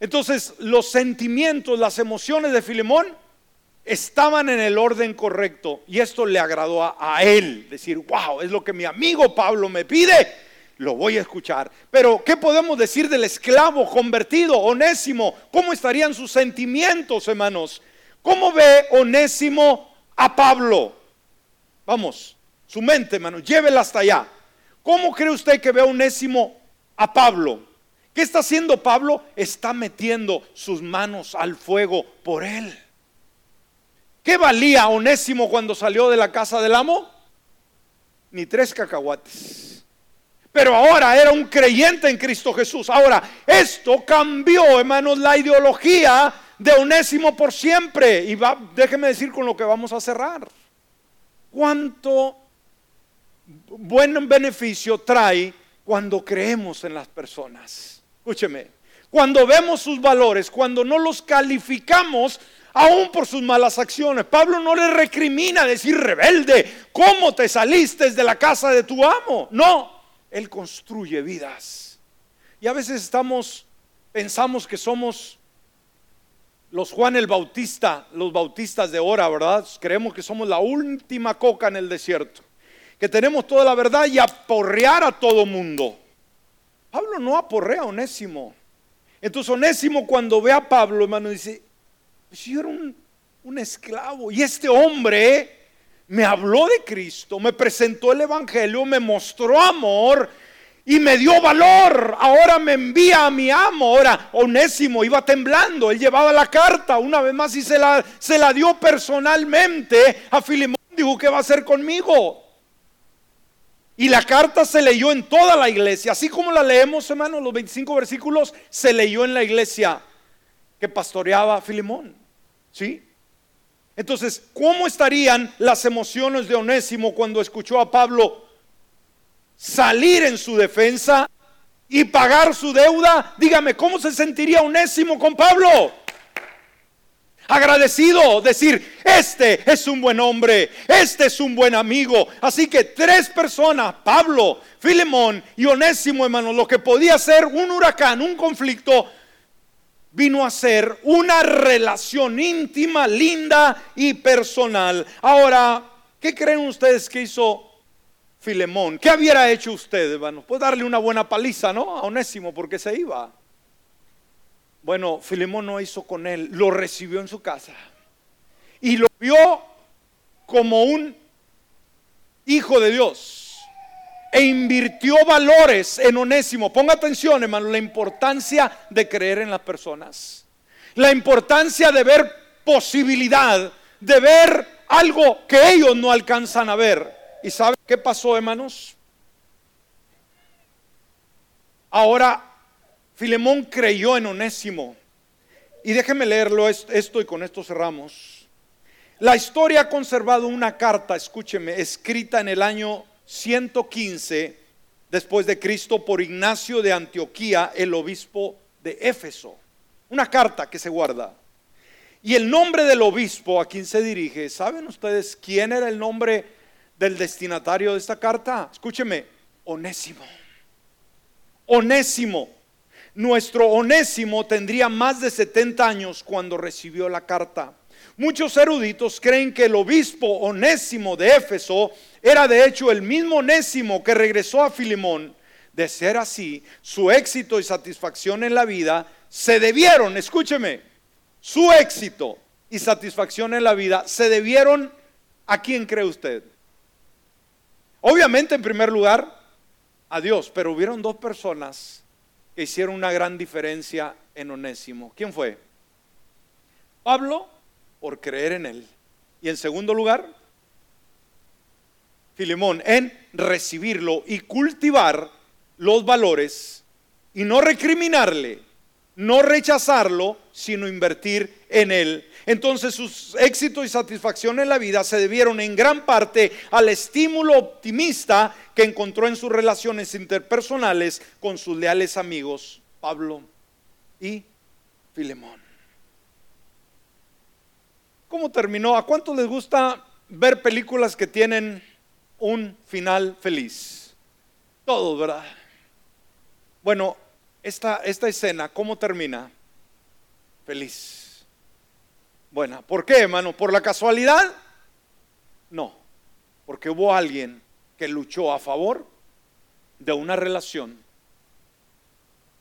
Speaker 1: Entonces, los sentimientos, las emociones de Filemón estaban en el orden correcto y esto le agradó a, él. Decir, wow, es lo que mi amigo Pablo me pide, lo voy a escuchar. Pero, ¿qué podemos decir del esclavo convertido, Onésimo? ¿Cómo estarían sus sentimientos, hermanos? ¿Cómo ve Onésimo a Pablo? Vamos, su mente, hermano, llévela hasta allá. ¿Cómo cree usted que ve a Onésimo a Pablo? ¿Qué está haciendo Pablo? Está metiendo sus manos al fuego por él. ¿Qué valía Onésimo cuando salió de la casa del amo? Ni tres cacahuates. Pero ahora era un creyente en Cristo Jesús. Ahora, esto cambió, hermanos, la ideología de Onésimo por siempre. Y va, déjeme decir con lo que vamos a cerrar. ¿Cuánto buen beneficio trae cuando creemos en las personas. Escúcheme, cuando vemos sus valores, cuando no los calificamos aún por sus malas acciones. Pablo no le recrimina decir rebelde, ¿cómo te saliste de la casa de tu amo? No, él construye vidas. Y a veces estamos, pensamos que somos los Juan el Bautista, los bautistas de hora, ¿verdad? Creemos que somos la última coca en el desierto que tenemos toda la verdad y aporrear a todo mundo. Pablo no aporrea a Onésimo. Entonces Onésimo cuando ve a Pablo, hermano, dice, pues yo era un, un esclavo y este hombre me habló de Cristo, me presentó el Evangelio, me mostró amor y me dio valor. Ahora me envía a mi amo. Ahora Onésimo iba temblando. Él llevaba la carta una vez más y se la, se la dio personalmente a Filimón. Dijo, ¿qué va a hacer conmigo? Y la carta se leyó en toda la iglesia, así como la leemos, hermanos, los 25 versículos, se leyó en la iglesia que pastoreaba Filemón. ¿Sí? Entonces, ¿cómo estarían las emociones de Onésimo cuando escuchó a Pablo salir en su defensa y pagar su deuda? Dígame, ¿cómo se sentiría Onésimo con Pablo? agradecido, decir, este es un buen hombre, este es un buen amigo. Así que tres personas, Pablo, Filemón y Onésimo, hermano, lo que podía ser un huracán, un conflicto, vino a ser una relación íntima, linda y personal. Ahora, ¿qué creen ustedes que hizo Filemón? ¿Qué hubiera hecho usted, hermano? Pues darle una buena paliza, ¿no? A Onésimo porque se iba. Bueno, Filemón no hizo con él, lo recibió en su casa y lo vio como un hijo de Dios e invirtió valores en Onésimo. Ponga atención, hermano, la importancia de creer en las personas, la importancia de ver posibilidad, de ver algo que ellos no alcanzan a ver. ¿Y sabe qué pasó, hermanos? Ahora Filemón creyó en Onésimo. Y déjeme leerlo esto y con esto cerramos. La historia ha conservado una carta, escúcheme, escrita en el año 115 después de Cristo por Ignacio de Antioquía, el obispo de Éfeso. Una carta que se guarda. Y el nombre del obispo a quien se dirige, ¿saben ustedes quién era el nombre del destinatario de esta carta? Escúcheme, Onésimo. Onésimo. Nuestro Onésimo tendría más de 70 años cuando recibió la carta. Muchos eruditos creen que el obispo Onésimo de Éfeso era de hecho el mismo Onésimo que regresó a Filemón de ser así, su éxito y satisfacción en la vida se debieron, escúcheme, su éxito y satisfacción en la vida se debieron a quién cree usted. Obviamente, en primer lugar, a Dios, pero hubieron dos personas que hicieron una gran diferencia en Onésimo. ¿Quién fue? Pablo, por creer en él. Y en segundo lugar, Filemón, en recibirlo y cultivar los valores y no recriminarle, no rechazarlo, sino invertir en él. Entonces sus éxitos y satisfacción en la vida se debieron en gran parte al estímulo optimista que encontró en sus relaciones interpersonales con sus leales amigos Pablo y Filemón. ¿Cómo terminó? ¿A cuántos les gusta ver películas que tienen un final feliz? Todos, ¿verdad? Bueno, esta, esta escena, ¿cómo termina? Feliz. Buena. ¿Por qué, hermano? ¿Por la casualidad? No, porque hubo alguien que luchó a favor de una relación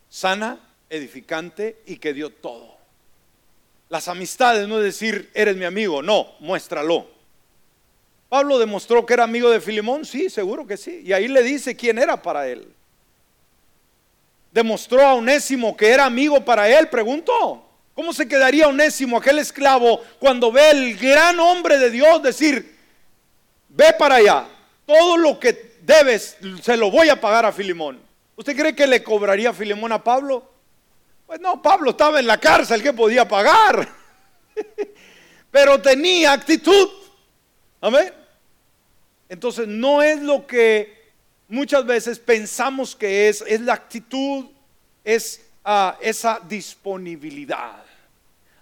Speaker 1: sana, edificante y que dio todo. Las amistades no es decir, eres mi amigo, no, muéstralo. Pablo demostró que era amigo de Filemón, sí, seguro que sí. Y ahí le dice quién era para él demostró a Onésimo que era amigo para él, preguntó. ¿Cómo se quedaría Onésimo, aquel esclavo, cuando ve el gran hombre de Dios decir, ve para allá, todo lo que debes se lo voy a pagar a Filimón? ¿Usted cree que le cobraría Filimón a Pablo? Pues no, Pablo estaba en la cárcel, que podía pagar? Pero tenía actitud. Amén. Entonces no es lo que muchas veces pensamos que es, es la actitud, es ah, esa disponibilidad.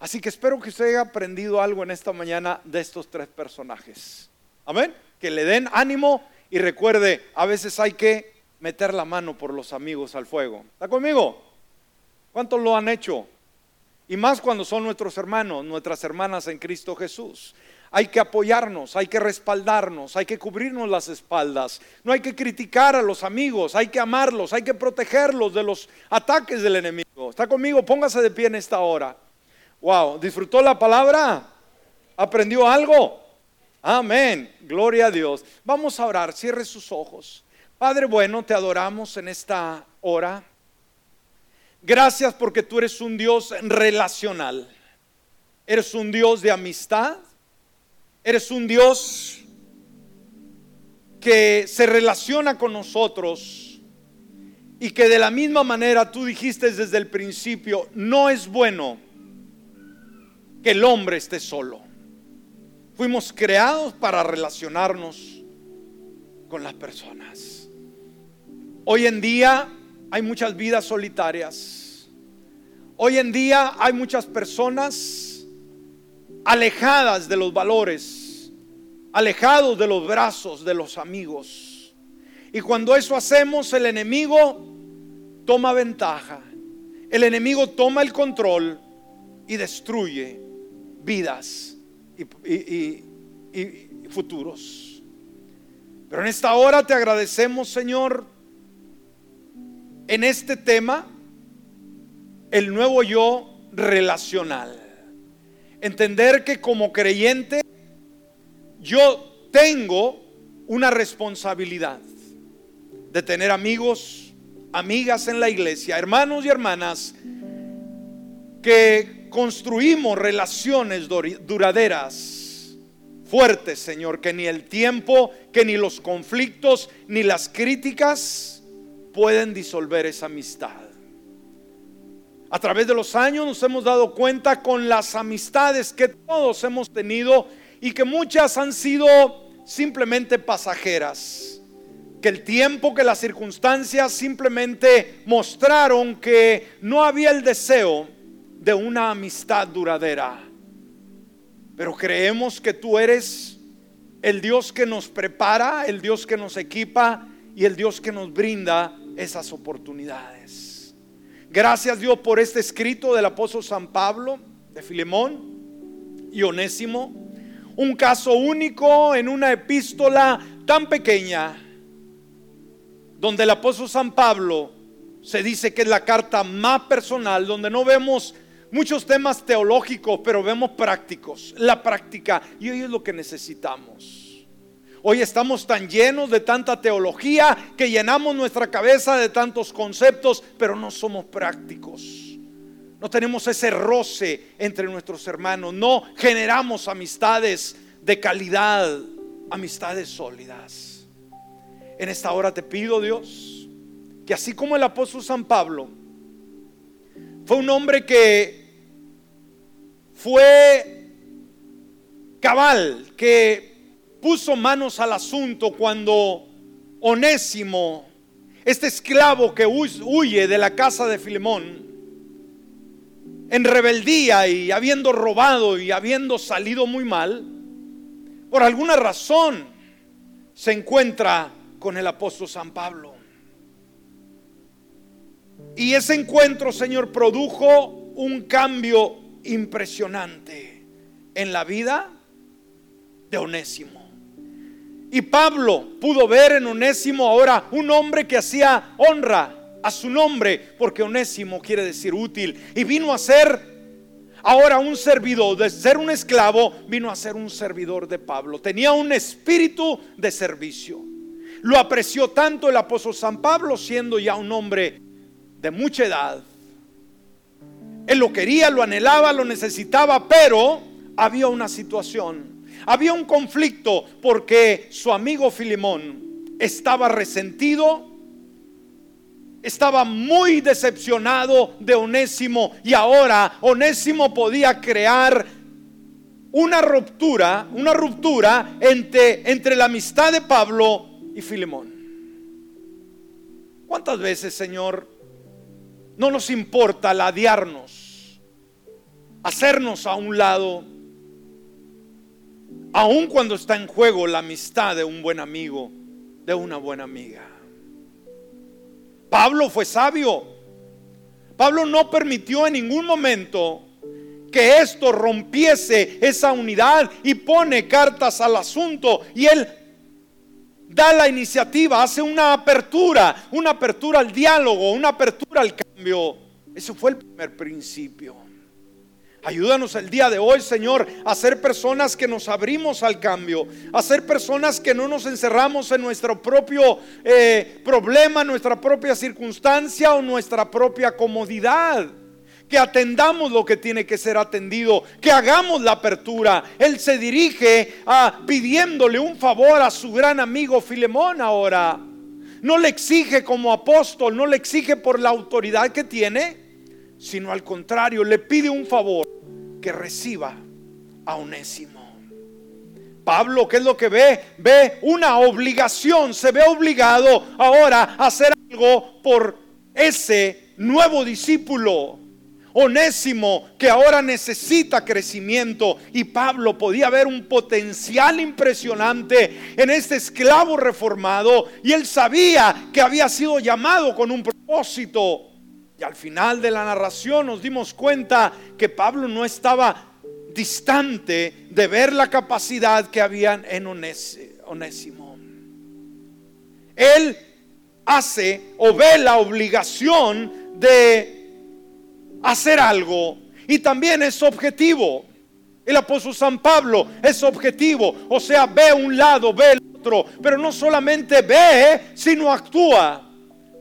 Speaker 1: Así que espero que usted haya aprendido algo en esta mañana de estos tres personajes. Amén. Que le den ánimo y recuerde, a veces hay que meter la mano por los amigos al fuego. ¿Está conmigo? ¿Cuántos lo han hecho? Y más cuando son nuestros hermanos, nuestras hermanas en Cristo Jesús hay que apoyarnos, hay que respaldarnos, hay que cubrirnos las espaldas. No hay que criticar a los amigos, hay que amarlos, hay que protegerlos de los ataques del enemigo. ¿Está conmigo? Póngase de pie en esta hora. Wow, ¿disfrutó la palabra? ¿Aprendió algo? Amén. Gloria a Dios. Vamos a orar. Cierre sus ojos. Padre bueno, te adoramos en esta hora. Gracias porque tú eres un Dios relacional. Eres un Dios de amistad. Eres un Dios que se relaciona con nosotros y que de la misma manera tú dijiste desde el principio, no es bueno que el hombre esté solo. Fuimos creados para relacionarnos con las personas. Hoy en día hay muchas vidas solitarias. Hoy en día hay muchas personas alejadas de los valores, alejados de los brazos de los amigos. Y cuando eso hacemos, el enemigo toma ventaja. El enemigo toma el control y destruye vidas y, futuros. Pero en esta hora te agradecemos, Señor, en este tema, el nuevo yo relacional entender que como creyente yo tengo una responsabilidad de tener amigos, amigas en la iglesia, hermanos y hermanas, que construimos relaciones duraderas, fuertes, Señor, que ni el tiempo, que ni los conflictos, ni las críticas pueden disolver esa amistad. A través de los años nos hemos dado cuenta con las amistades que todos hemos tenido y que muchas han sido simplemente pasajeras. Que el tiempo, que las circunstancias simplemente mostraron que no había el deseo de una amistad duradera. Pero creemos que tú eres el Dios que nos prepara, el Dios que nos equipa y el Dios que nos brinda esas oportunidades. Gracias Dios por este escrito del apóstol San Pablo, de Filemón y Onésimo. Un caso único en una epístola tan pequeña, donde el apóstol San Pablo se dice que es la carta más personal, donde no vemos muchos temas teológicos, pero vemos prácticos, la práctica, y hoy es lo que necesitamos. Hoy estamos tan llenos de tanta teología que llenamos nuestra cabeza de tantos conceptos, pero no somos prácticos. No tenemos ese roce entre nuestros hermanos, no generamos amistades de calidad, amistades sólidas. En esta hora te pido, Dios, que así como el apóstol San Pablo fue un hombre que fue cabal, que puso manos al asunto cuando Onésimo, este esclavo que huye de la casa de Filemón, en rebeldía y habiendo robado y habiendo salido muy mal, por alguna razón se encuentra con el apóstol San Pablo. Y ese encuentro, Señor, produjo un cambio impresionante en la vida de Onésimo. Y Pablo pudo ver en Onésimo ahora un hombre que hacía honra a su nombre, porque Onésimo quiere decir útil. Y vino a ser ahora un servidor, de ser un esclavo, vino a ser un servidor de Pablo. Tenía un espíritu de servicio. Lo apreció tanto el apóstol San Pablo, siendo ya un hombre de mucha edad. Él lo quería, lo anhelaba, lo necesitaba, pero había una situación había un conflicto porque su amigo Filimón estaba resentido, estaba muy decepcionado de Onésimo y ahora Onésimo podía crear una ruptura, una ruptura entre, entre la amistad de Pablo y Filimón. ¿Cuántas veces, Señor, no nos importa ladearnos, hacernos a un lado aun cuando está en juego la amistad de un buen amigo, de una buena amiga. Pablo fue sabio. Pablo no permitió en ningún momento que esto rompiese esa unidad y pone cartas al asunto y él da la iniciativa, hace una apertura, una apertura al diálogo, una apertura al cambio. Ese fue el primer principio. Ayúdanos el día de hoy, Señor, a ser personas que nos abrimos al cambio, a ser personas que no nos encerramos en nuestro propio eh, problema, nuestra propia circunstancia o nuestra propia comodidad. Que atendamos lo que tiene que ser atendido, que hagamos la apertura. Él se dirige a pidiéndole un favor a su gran amigo Filemón ahora. No le exige como apóstol, no le exige por la autoridad que tiene, sino al contrario, le pide un favor que reciba a Onésimo. Pablo, ¿qué es lo que ve? Ve una obligación, se ve obligado ahora a hacer algo por ese nuevo discípulo. Onésimo, que ahora necesita crecimiento. Y Pablo podía ver un potencial impresionante en este esclavo reformado. Y él sabía que había sido llamado con un propósito al final de la narración nos dimos cuenta que Pablo no estaba distante de ver la capacidad que habían en Onésimo. Él hace o ve la obligación de hacer algo y también es objetivo. El apóstol San Pablo es objetivo, o sea, ve un lado, ve el otro, pero no solamente ve, sino actúa.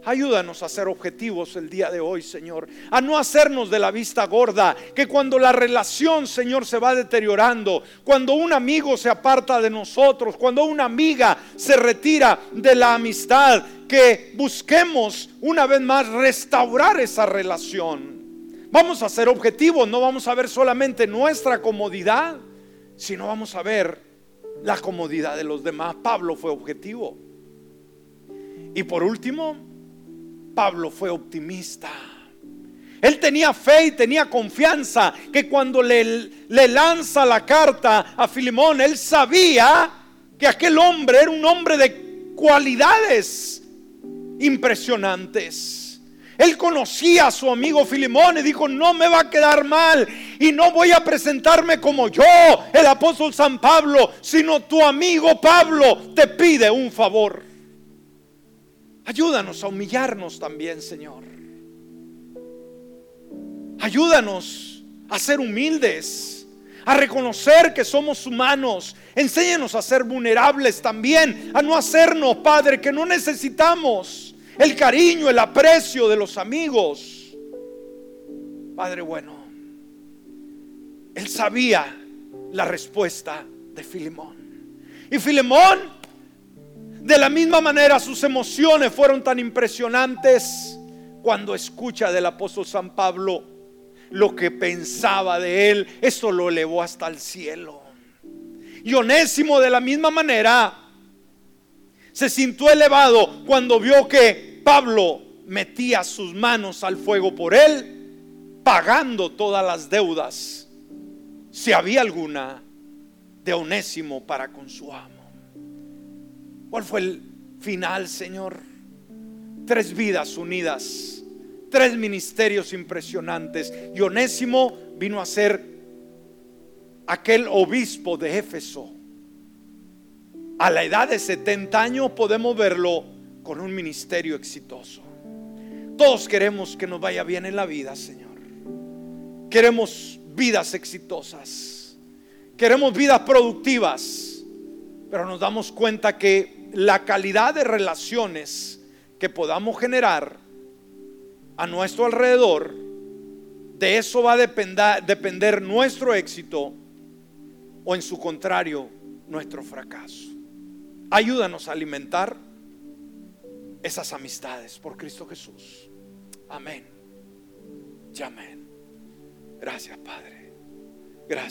Speaker 1: Ayúdanos a ser objetivos el día de hoy, Señor. A no hacernos de la vista gorda. Que cuando la relación, Señor, se va deteriorando, cuando un amigo se aparta de nosotros, cuando una amiga se retira de la amistad, que busquemos una vez más restaurar esa relación. Vamos a ser objetivos, no vamos a ver solamente nuestra comodidad, sino vamos a ver la comodidad de los demás. Pablo fue objetivo. Y por último, Pablo fue optimista. Él tenía fe y tenía confianza que cuando le, le, lanza la carta a Filimón, él sabía que aquel hombre era un hombre de cualidades impresionantes. Él conocía a su amigo Filimón y dijo, no me va a quedar mal y no voy a presentarme como yo, el apóstol San Pablo, sino tu amigo Pablo te pide un favor. Ayúdanos a humillarnos también, Señor. Ayúdanos a ser humildes, a reconocer que somos humanos. Enséñanos a ser vulnerables también, a no hacernos, Padre, que no necesitamos el cariño, el aprecio de los amigos. Padre bueno, él sabía la respuesta de Filemón. Y Filemón, de la misma manera, sus emociones fueron tan impresionantes cuando escucha del apóstol San Pablo lo que pensaba de él. Esto lo elevó hasta el cielo. Y Onésimo de la misma manera se sintió elevado cuando vio que Pablo metía sus manos al fuego por él, pagando todas las deudas, si había alguna, de Onésimo para con su amo. ¿Cuál fue el final, Señor? Tres vidas unidas, tres ministerios impresionantes. Y Onésimo vino a ser aquel obispo de Éfeso. A la edad de 70 años podemos verlo con un ministerio exitoso. Todos queremos que nos vaya bien en la vida, Señor. Queremos vidas exitosas. Queremos vidas productivas. Pero nos damos cuenta que la calidad de relaciones que podamos generar a nuestro alrededor, de eso va a depender, depender nuestro éxito o en su contrario, nuestro fracaso. Ayúdanos a alimentar esas amistades por Cristo Jesús. Amén. Y amén. Gracias, Padre. Gracias.